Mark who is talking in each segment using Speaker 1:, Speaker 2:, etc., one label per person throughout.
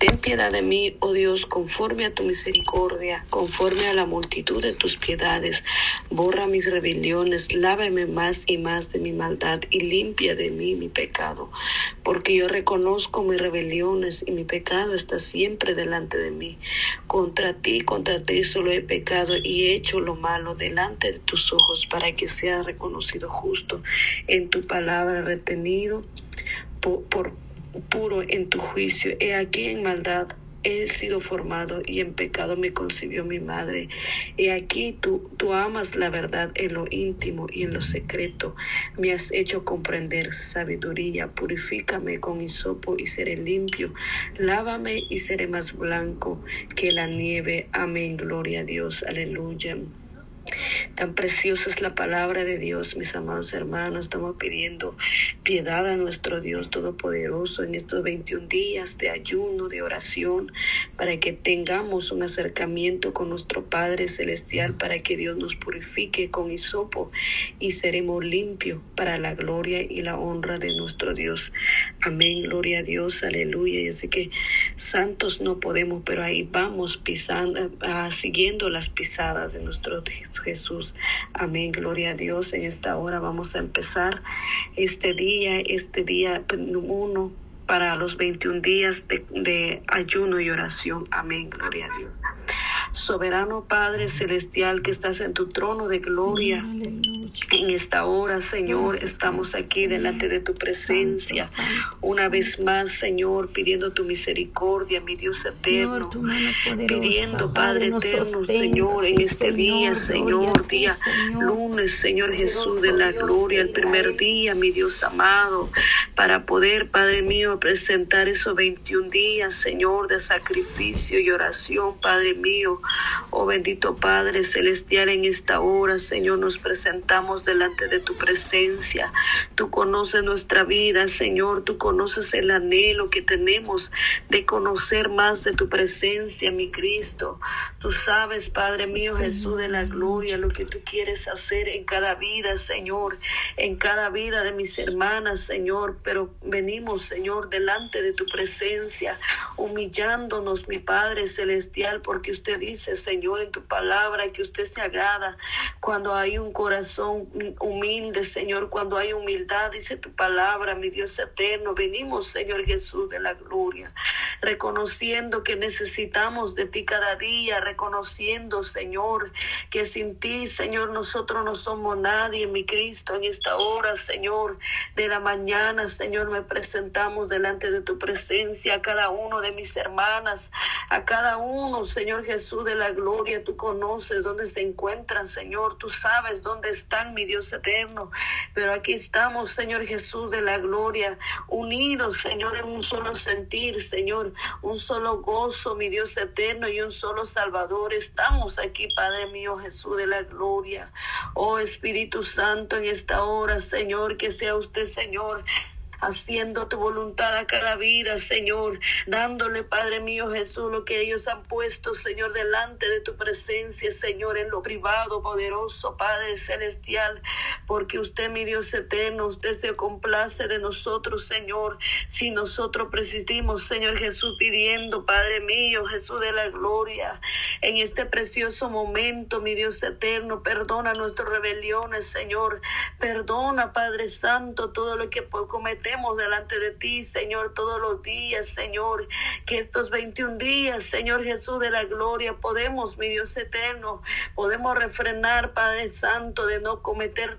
Speaker 1: Ten piedad de mí, oh Dios, conforme a tu misericordia, conforme a la multitud de tus piedades. Borra mis rebeliones, lávame más y más de mi maldad y limpia de mí mi pecado, porque yo reconozco mis rebeliones y mi pecado está siempre delante de mí. Contra ti, contra ti solo he pecado y he hecho lo malo delante de tus ojos para que sea reconocido justo en tu palabra retenido por, por puro en tu juicio. He aquí en maldad he sido formado y en pecado me concibió mi madre. He aquí tú, tú amas la verdad en lo íntimo y en lo secreto. Me has hecho comprender sabiduría. Purifícame con hisopo y seré limpio. Lávame y seré más blanco que la nieve. Amén. Gloria a Dios. Aleluya. Tan preciosa es la palabra de Dios, mis amados hermanos. Estamos pidiendo piedad a nuestro Dios Todopoderoso en estos 21 días de ayuno, de oración, para que tengamos un acercamiento con nuestro Padre Celestial, para que Dios nos purifique con hisopo y seremos limpios para la gloria y la honra de nuestro Dios. Amén, gloria a Dios, aleluya. Yo sé que santos no podemos, pero ahí vamos pisando, uh, siguiendo las pisadas de nuestro Jesús. Amén, gloria a Dios. En esta hora vamos a empezar este día, este día uno para los 21 días de, de ayuno y oración. Amén, gloria a Dios. Soberano Padre Celestial que estás en tu trono de gloria. En esta hora, Señor, estamos aquí delante de tu presencia. Una vez más, Señor, pidiendo tu misericordia, mi Dios eterno. Pidiendo, Padre eterno, Señor, en este día, Señor, día lunes, Señor Jesús de la gloria, el primer día, mi Dios amado, para poder, Padre mío, presentar esos 21 días, Señor, de sacrificio y oración, Padre mío Oh bendito Padre Celestial, en esta hora, Señor, nos presentamos delante de tu presencia. Tú conoces nuestra vida, Señor. Tú conoces el anhelo que tenemos de conocer más de tu presencia, mi Cristo. Tú sabes, Padre mío, Jesús de la gloria, lo que tú quieres hacer en cada vida, Señor, en cada vida de mis hermanas, Señor. Pero venimos, Señor, delante de tu presencia, humillándonos, mi Padre Celestial, porque usted dice, Señor, en tu palabra, que usted se agrada cuando hay un corazón humilde, Señor, cuando hay humildad, dice tu palabra, mi Dios eterno. Venimos, Señor Jesús, de la gloria, reconociendo que necesitamos de ti cada día, reconociendo, Señor, que sin ti, Señor, nosotros no somos nadie, mi Cristo, en esta hora, Señor, de la mañana, Señor, me presentamos delante de tu presencia a cada uno de mis hermanas, a cada uno, Señor Jesús de la gloria, tú conoces dónde se encuentran, Señor, tú sabes dónde están, mi Dios eterno. Pero aquí estamos, Señor Jesús de la gloria, unidos, Señor, en un solo sentir, Señor, un solo gozo, mi Dios eterno, y un solo Salvador. Estamos aquí, Padre mío, Jesús de la gloria. Oh Espíritu Santo, en esta hora, Señor, que sea usted, Señor, haciendo tu voluntad a cada vida, Señor, dándole, Padre mío Jesús, lo que ellos han puesto, Señor, delante de tu presencia, Señor, en lo privado, poderoso, Padre celestial, porque usted, mi Dios eterno, usted se complace de nosotros, Señor, si nosotros persistimos, Señor Jesús, pidiendo, Padre mío, Jesús de la gloria, en este precioso momento, mi Dios eterno, perdona nuestras rebeliones, Señor, perdona, Padre Santo, todo lo que cometemos delante de ti, Señor, todos los días, Señor, que estos 21 días, Señor Jesús de la gloria, podemos, mi Dios eterno, podemos refrenar, Padre Santo, de no cometer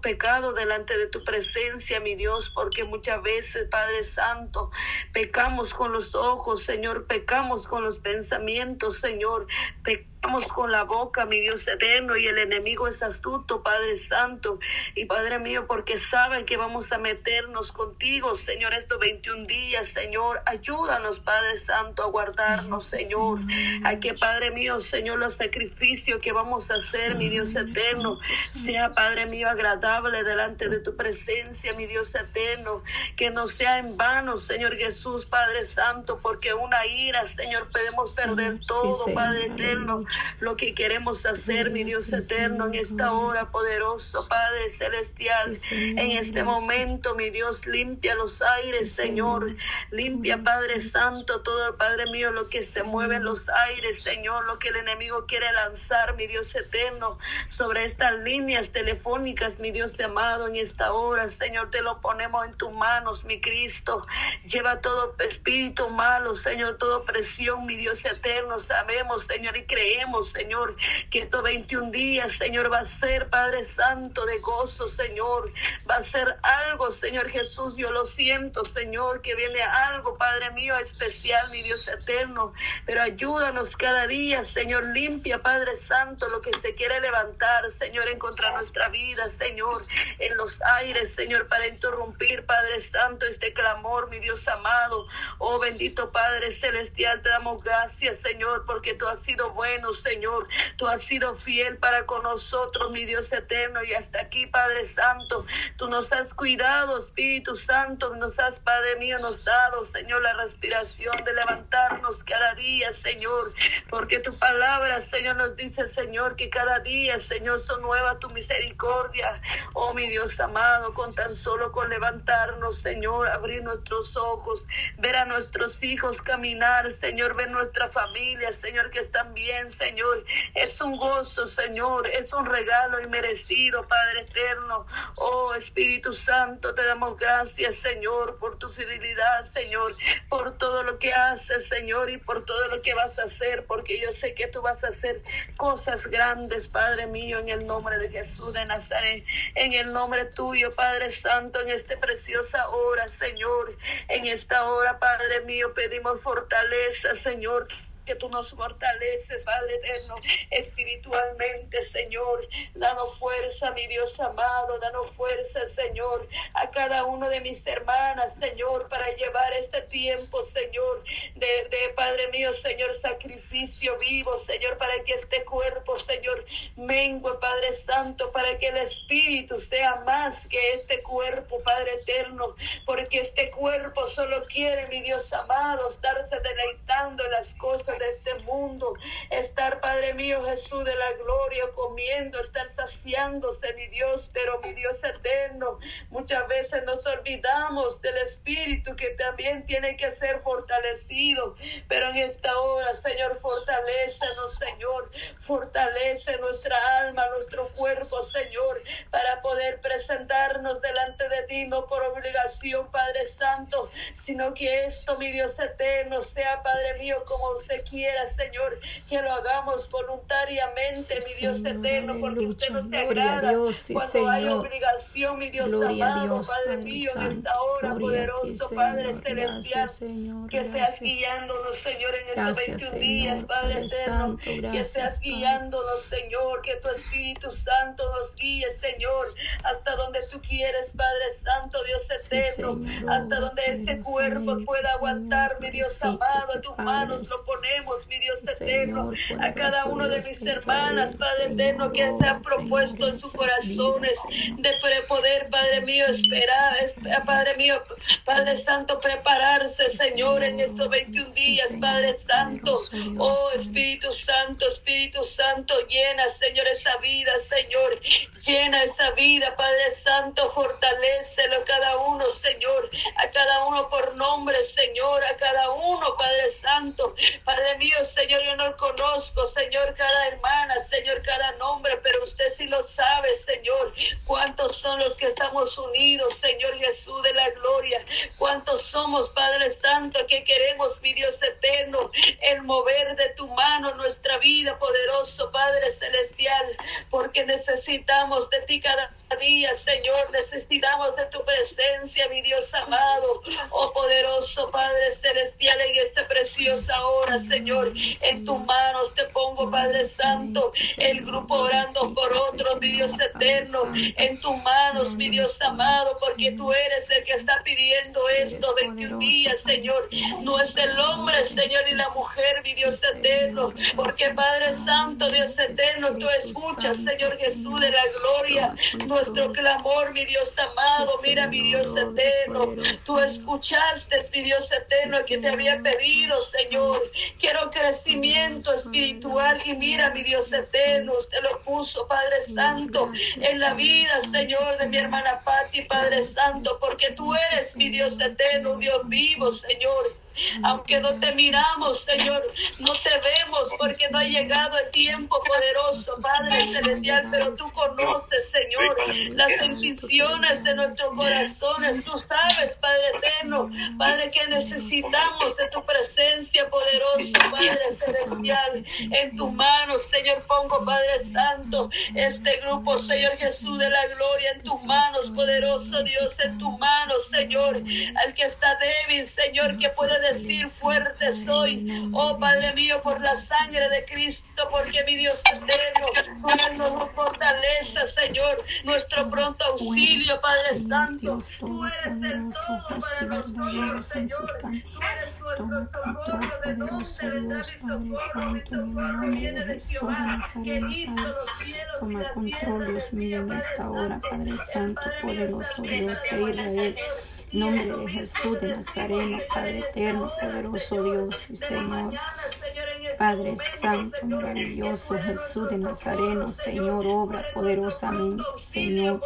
Speaker 1: pecado delante de tu presencia, mi Dios, porque muchas veces, Padre Santo, pecamos con los ojos, Señor, pecamos con los pensamientos, Señor, pecamos con la boca, mi Dios eterno, y el enemigo es astuto, Padre Santo. Y Padre mío, porque sabe que vamos a meternos contigo, Señor, estos 21 días, Señor. Ayúdanos, Padre Santo, a guardarnos, Señor. A que, Padre mío, Señor, los sacrificios que vamos a hacer, mi Dios eterno, sea, Padre mío, agradable delante de tu presencia, mi Dios eterno. Que no sea en vano, Señor Jesús, Padre Santo, porque una ira, Señor, podemos perder todo, Padre eterno lo que queremos hacer, mi Dios eterno, en esta hora poderoso, Padre celestial, en este momento, mi Dios, limpia los aires, Señor, limpia, Padre Santo, todo, Padre mío, lo que se mueve en los aires, Señor, lo que el enemigo quiere lanzar, mi Dios eterno, sobre estas líneas telefónicas, mi Dios amado, en esta hora, Señor, te lo ponemos en tus manos, mi Cristo, lleva todo espíritu malo, Señor, toda presión, mi Dios eterno, sabemos, Señor, y creemos, Señor, que estos 21 días, Señor, va a ser, Padre Santo, de gozo, Señor, va a ser algo, Señor Jesús, yo lo siento, Señor, que viene algo, Padre mío, especial, mi Dios eterno, pero ayúdanos cada día, Señor, limpia, Padre Santo, lo que se quiere levantar, Señor, en contra nuestra vida, Señor, en los aires, Señor, para interrumpir, Padre Santo, este clamor, mi Dios amado, oh bendito Padre Celestial, te damos gracias, Señor, porque tú has sido bueno, Señor, tú has sido fiel para con nosotros, mi Dios eterno, y hasta aquí, Padre Santo, tú nos has cuidado, Espíritu Santo, nos has, Padre mío, nos dado, Señor, la respiración de levantarnos cada día, Señor, porque tu palabra, Señor, nos dice, Señor, que cada día, Señor, son nueva tu misericordia. Oh, mi Dios amado, con tan solo con levantarnos, Señor, abrir nuestros ojos, ver a nuestros hijos caminar, Señor, ver nuestra familia, Señor, que están bien, Señor. Es un gozo, Señor, es un regalo inmerecido, Padre eterno. Oh, Espíritu Santo, te damos gracias, Señor, por tu fidelidad, Señor, por todo lo que haces, Señor, y por todo lo que vas a hacer, porque yo sé que tú vas a hacer cosas grandes, Padre mío, en el nombre de Jesús de Nazaret, en el nombre tuyo, Padre Santo, en esta preciosa hora, Señor, en esta hora, Padre mío, pedimos fortaleza, Señor que tú nos fortaleces, Padre eterno, espiritualmente, Señor. Danos fuerza, mi Dios amado, danos fuerza, Señor, a cada uno de mis hermanas, Señor, para llevar este tiempo, Señor, de, de Padre mío, Señor, sacrificio vivo, Señor, para que este cuerpo, Señor, mengue, Padre Santo, para que el Espíritu sea más que este cuerpo, Padre eterno, porque este cuerpo solo quiere, mi Dios amado, estarse deleitando en las cosas de este mundo. Estar, Padre mío, Jesús de la gloria, comiendo, estar saciándose, mi Dios, pero mi Dios eterno, muchas veces nos olvidamos del Espíritu que también tiene que ser fortalecido. Pero en esta hora, Señor, fortalecenos, Señor, fortalece nuestra alma, nuestro cuerpo, Señor, para poder presentarnos delante de ti, no por obligación, Padre Santo, sino que esto, mi Dios eterno, sea, Padre mío, como usted quiera, Señor, que lo hagamos voluntariamente, mi Dios eterno, porque usted no se agrada cuando hay obligación, mi Dios amado, Padre, mío, en esta hora, poderoso Padre celestial, que seas guiándonos, Señor, en estos 21 días, Padre eterno, que seas guiándonos, Señor, que tu Espíritu Santo nos guíe, Señor, hasta donde tú quieres, Padre Santo, Dios eterno, hasta donde este cuerpo pueda aguantar, mi Dios amado, tus manos lo ponemos mi Dios eterno, a cada uno de mis hermanas, Padre eterno, que se han propuesto en sus corazones de poder, Padre mío, esperar, Padre mío, Padre Santo, prepararse, Señor, en estos 21 días, Padre Santo, oh Espíritu Santo, Espíritu Santo, llena, Señor, esa vida, Señor, llena esa vida, Padre Santo, fortalecelo cada uno, Señor, a cada uno por nombre, Señor, a cada uno, Padre Santo, Padre Padre mío, Señor, yo no conozco, Señor, cada hermana, Señor, cada nombre, pero usted sí lo sabe, Señor. ¿Cuántos son los que estamos unidos, Señor Jesús de la gloria? ¿Cuántos somos, Padre Santo, que queremos, mi Dios eterno, el mover de tu mano nuestra vida, poderoso Padre celestial? Porque necesitamos de ti cada día, Señor. Necesitamos de tu presencia, mi Dios amado. Oh poderoso Padre celestial, en esta preciosa hora, Señor. En tus manos te pongo, Padre Santo, el grupo orando por otros, mi Dios eterno. En tus manos, mi Dios amado, porque tú eres el que está pidiendo esto 21 días, Señor. No es el hombre, Señor, y la mujer, mi Dios eterno. Porque Padre Santo, Dios eterno, tú escuchas, Señor Jesús de la gloria, nuestro clamor, mi Dios amado. Mira, mi Dios eterno. Tú escuchaste, mi Dios eterno, que te había pedido, Señor. Quiero crecimiento espiritual y mira, mi Dios eterno, usted lo puso, Padre Santo, en la vida, Señor, de mi hermana Patti, Padre Santo, porque tú eres mi Dios eterno, Dios vivo, Señor. Aunque no te miramos, Señor, no te vemos porque no ha llegado el tiempo poderoso, Padre Celestial, pero tú conoces, Señor, las intenciones de nuestros corazones. Tú sabes, Padre eterno, Padre, que necesitamos de tu presencia poderosa, Padre Celestial. En tus manos, Señor, pongo, Padre Santo, este grupo, Señor Jesús de la gloria, en tus manos, poderoso Dios, en tus manos, Señor, al que está débil, Señor, que puede decir fuerte soy. Oh Padre mío, por la sangre de Cristo, porque mi Dios eterno, nos fortaleza, Señor, nuestro pronto auxilio, Padre Santo. Tú eres el todo para nosotros, Señor. Tú eres nuestro todo,
Speaker 2: poderoso Dios, Padre Santo, en el nombre de Jesús de Nazaret, Padre. Toma control, Dios mío, en esta hora, Padre Santo, poderoso Dios de Israel nombre de Jesús de Nazareno, Padre eterno, poderoso Dios y Señor. Padre Santo, maravilloso Jesús de Nazareno, Señor, obra poderosamente, Señor,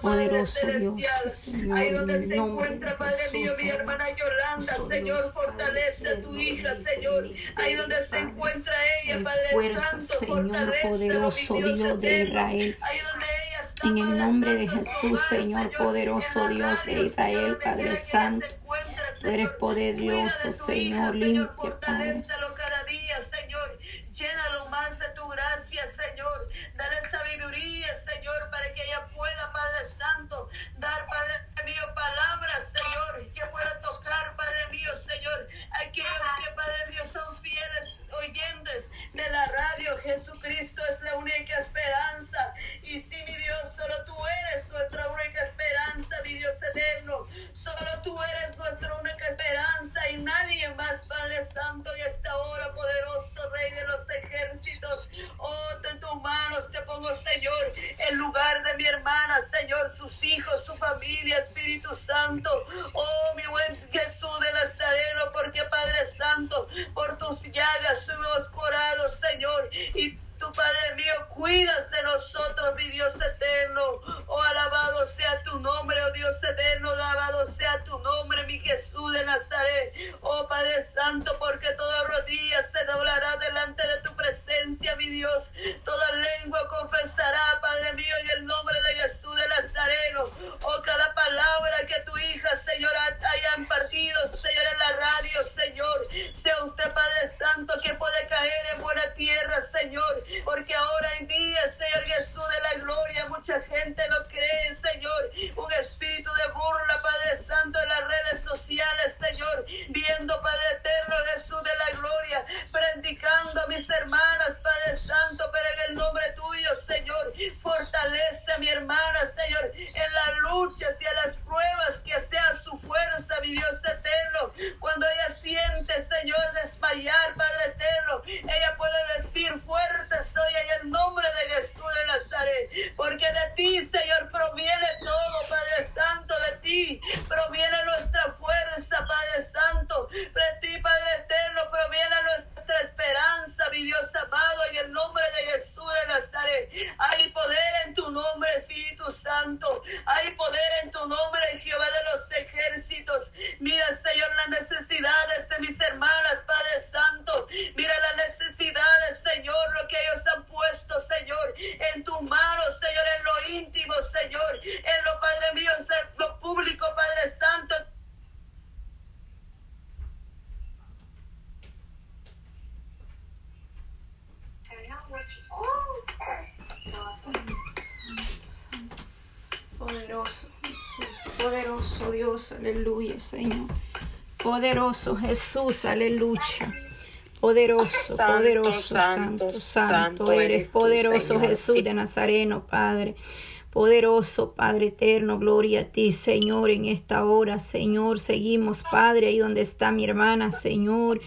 Speaker 2: poderoso Dios, Señor, en el nombre de Jesús.
Speaker 1: mi hermana Yolanda, Señor, fortalece a tu hija, Señor, ahí donde se encuentra ella, Padre
Speaker 2: fuerza, Señor, poderoso Dios de Israel. En el nombre de Jesús, Señor poderoso Dios de Israel, Padre Santo. Tú eres poderoso, Señor, limpia, Padre.
Speaker 1: cada día, Señor. Llénalo más de tu gracia, Señor. Dale sabiduría, Señor, para que ella pueda, Padre Santo, dar, Padre mío, palabras, Señor, que pueda tocar, Padre mío, Señor, aquellos que, Padre mío, son fieles oyentes de la radio. Jesucristo es la única esperanza. Y sí, mi Dios, solo tú eres nuestra única esperanza, mi Dios eterno. Solo tú eres nuestra única esperanza y nadie más, Padre Santo, y esta hora, poderoso Rey de los ejércitos. Oh, en tus manos te pongo, Señor, el lugar de mi hermana, Señor, sus hijos, su familia, Espíritu Santo. Oh, mi buen Jesús de Nazareno, porque Padre Santo, por tus llagas somos curados, Señor. Y tu Padre mío, cuidas de nosotros, mi Dios eterno. Oh, alabado sea tu nombre, oh Dios eterno, alabado sea tu nombre, mi Jesús de Nazaret. Oh Padre Santo, porque toda rodilla se doblará delante de tu presencia, mi Dios. Toda lengua confesará, Padre mío, en el nombre de Jesús de Nazareno. Oh, cada palabra que tu hija, Señor, hayan partido, Señor, en la radio, Señor. Sea usted, Padre Santo, que puede caer en buena tierra, Señor porque ahora en día, Señor Jesús de la gloria, mucha gente no cree, Señor, un espíritu de burla, Padre Santo, en las redes sociales, Señor, viendo, Padre Eterno, Jesús de la gloria, predicando a mis hermanas, Padre Santo, pero en el nombre tuyo, Señor, fortalece a mi hermana, Señor, en las luchas y en las pruebas, que sea su fuerza, mi Dios eterno, cuando ella siente, Señor, desmayar, Padre eterno, ella puede decir fuerte, soy en el nombre de Jesús de Nazaret, porque de ti, Señor, proviene todo, Padre Santo, de ti proviene nuestra fuerza, Padre Santo, de ti, Padre Eterno, proviene nuestra esperanza, mi Dios amado, en el nombre de Jesús de Nazaret. Hay poder en tu nombre, Espíritu Santo, hay poder en tu nombre, Jehová de los ejércitos. Mira, Señor, las necesidades de mis hermanas, Padre Santo, mira las necesidades, Señor, lo que ellos han puesto, Señor, en tus manos, Señor, en lo íntimo, Señor, en lo Padre mío, en lo público, Padre Santo.
Speaker 2: Poderoso Jesús, poderoso Dios, aleluya, Señor. Poderoso Jesús, aleluya. Poderoso, poderoso, santo, santo, eres, poderoso Jesús de Nazareno, Padre. Poderoso Padre eterno, gloria a ti, Señor, en esta hora, Señor. Seguimos, Padre, ahí donde está mi hermana, Señor.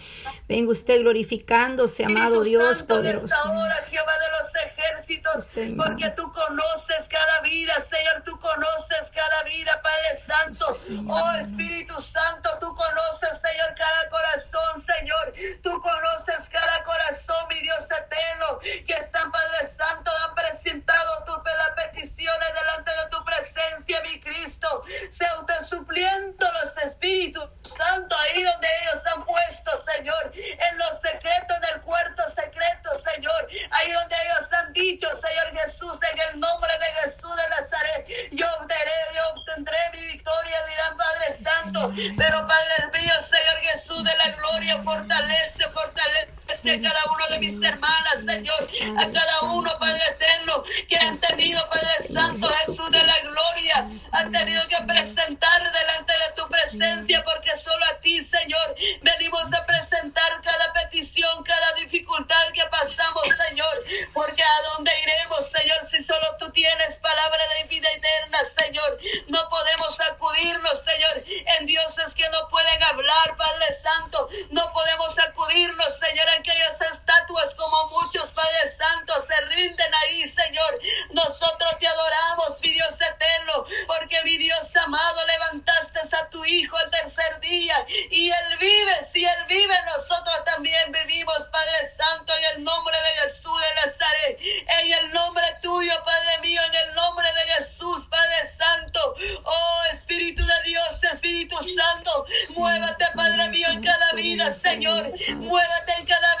Speaker 2: Venga usted glorificándose, amado Dios poderoso.
Speaker 1: En esta hora, Jehová de los ejércitos, porque tú conoces cada vida, Señor, tú conoces cada vida, Padre Santo. Oh Espíritu Santo, tú conoces, Señor, cada corazón, Señor. Tú conoces cada corazón, mi Dios eterno, que están, Padre Santo, han presentado tu la petición delante de tu presencia, mi Cristo. Sea usted supliendo los Espíritus Santo ahí donde ellos están puestos, Señor, en los secretos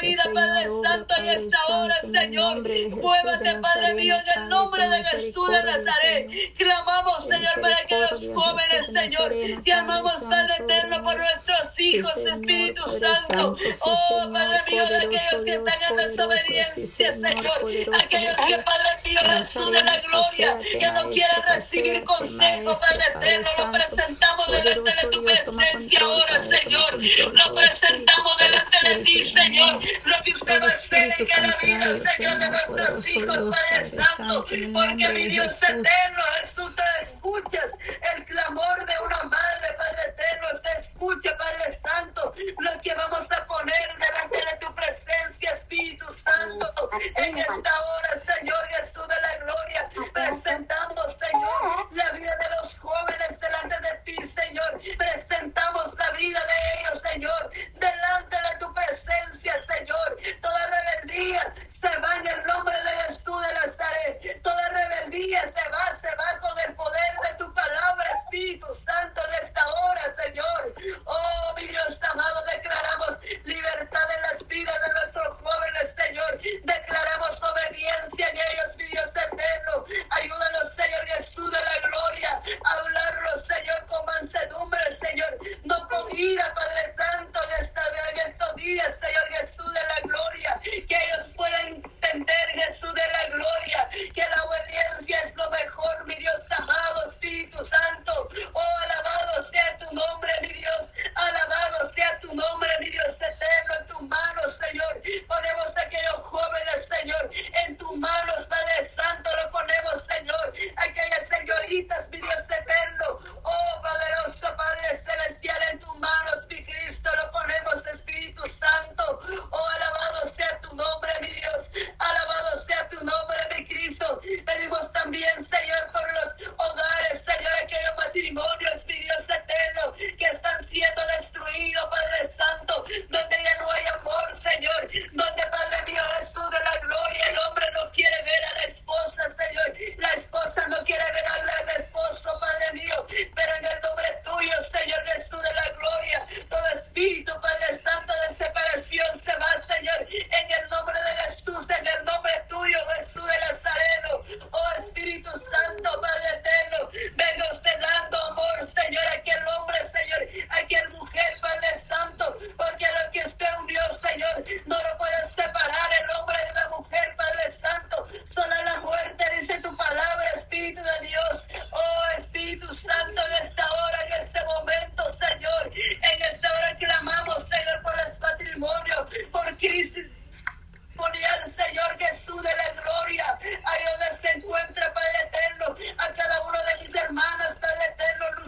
Speaker 1: vida, Padre levanto en esta hora, Señor. Muévate, Padre mío, en el nombre de Jesús de Nazaret. Clamamos, Señor, para que los jóvenes, Señor, te amamos, Padre eterno, por nuestros hijos, Espíritu Santo. Oh, Padre mío, de aquellos que están en desobediencia, Señor. Aquellos que, Padre mío, Jesús la gloria, que no quieran recibir consejo, Padre eterno, lo presentamos delante de tu presencia ahora, Señor. Lo presentamos delante de ti, Señor. Lo que usted espíritu contrario, Señor poderoso Dios Padre Santo, en el nombre de Jesús.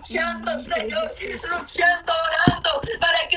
Speaker 1: Luciano, Señor, Luciano orando para